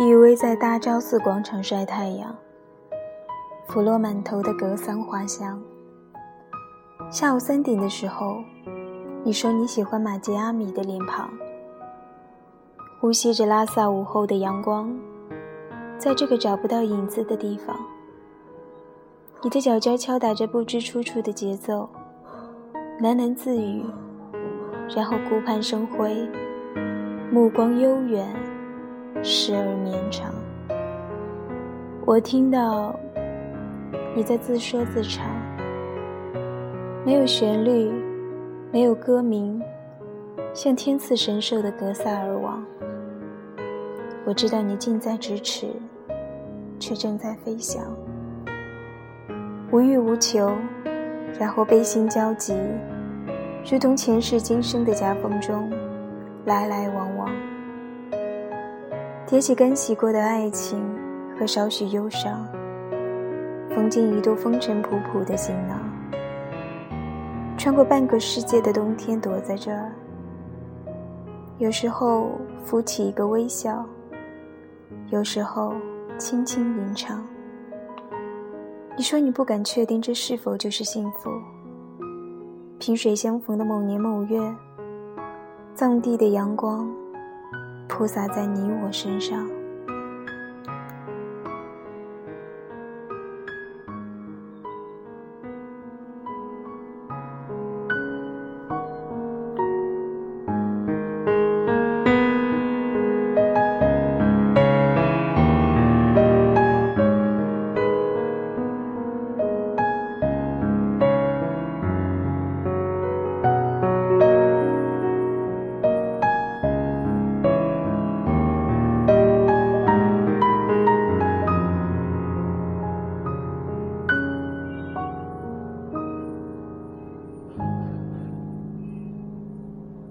依偎在大昭寺广场晒太阳，拂落满头的格桑花香。下午三点的时候，你说你喜欢马吉阿米的脸庞，呼吸着拉萨午后的阳光，在这个找不到影子的地方，你的脚尖敲打着不知出处的节奏，喃喃自语，然后顾盼生辉，目光悠远。时而绵长，我听到你在自说自唱，没有旋律，没有歌名，像天赐神兽的格萨尔王。我知道你近在咫尺，却正在飞翔，无欲无求，然后悲心交集，如同前世今生的夹缝中，来来往往。叠起干洗过的爱情和少许忧伤，缝进一朵风尘仆仆的行囊，穿过半个世界的冬天，躲在这儿。有时候浮起一个微笑，有时候轻轻吟唱。你说你不敢确定这是否就是幸福。萍水相逢的某年某月，藏地的阳光。铺洒在你我身上。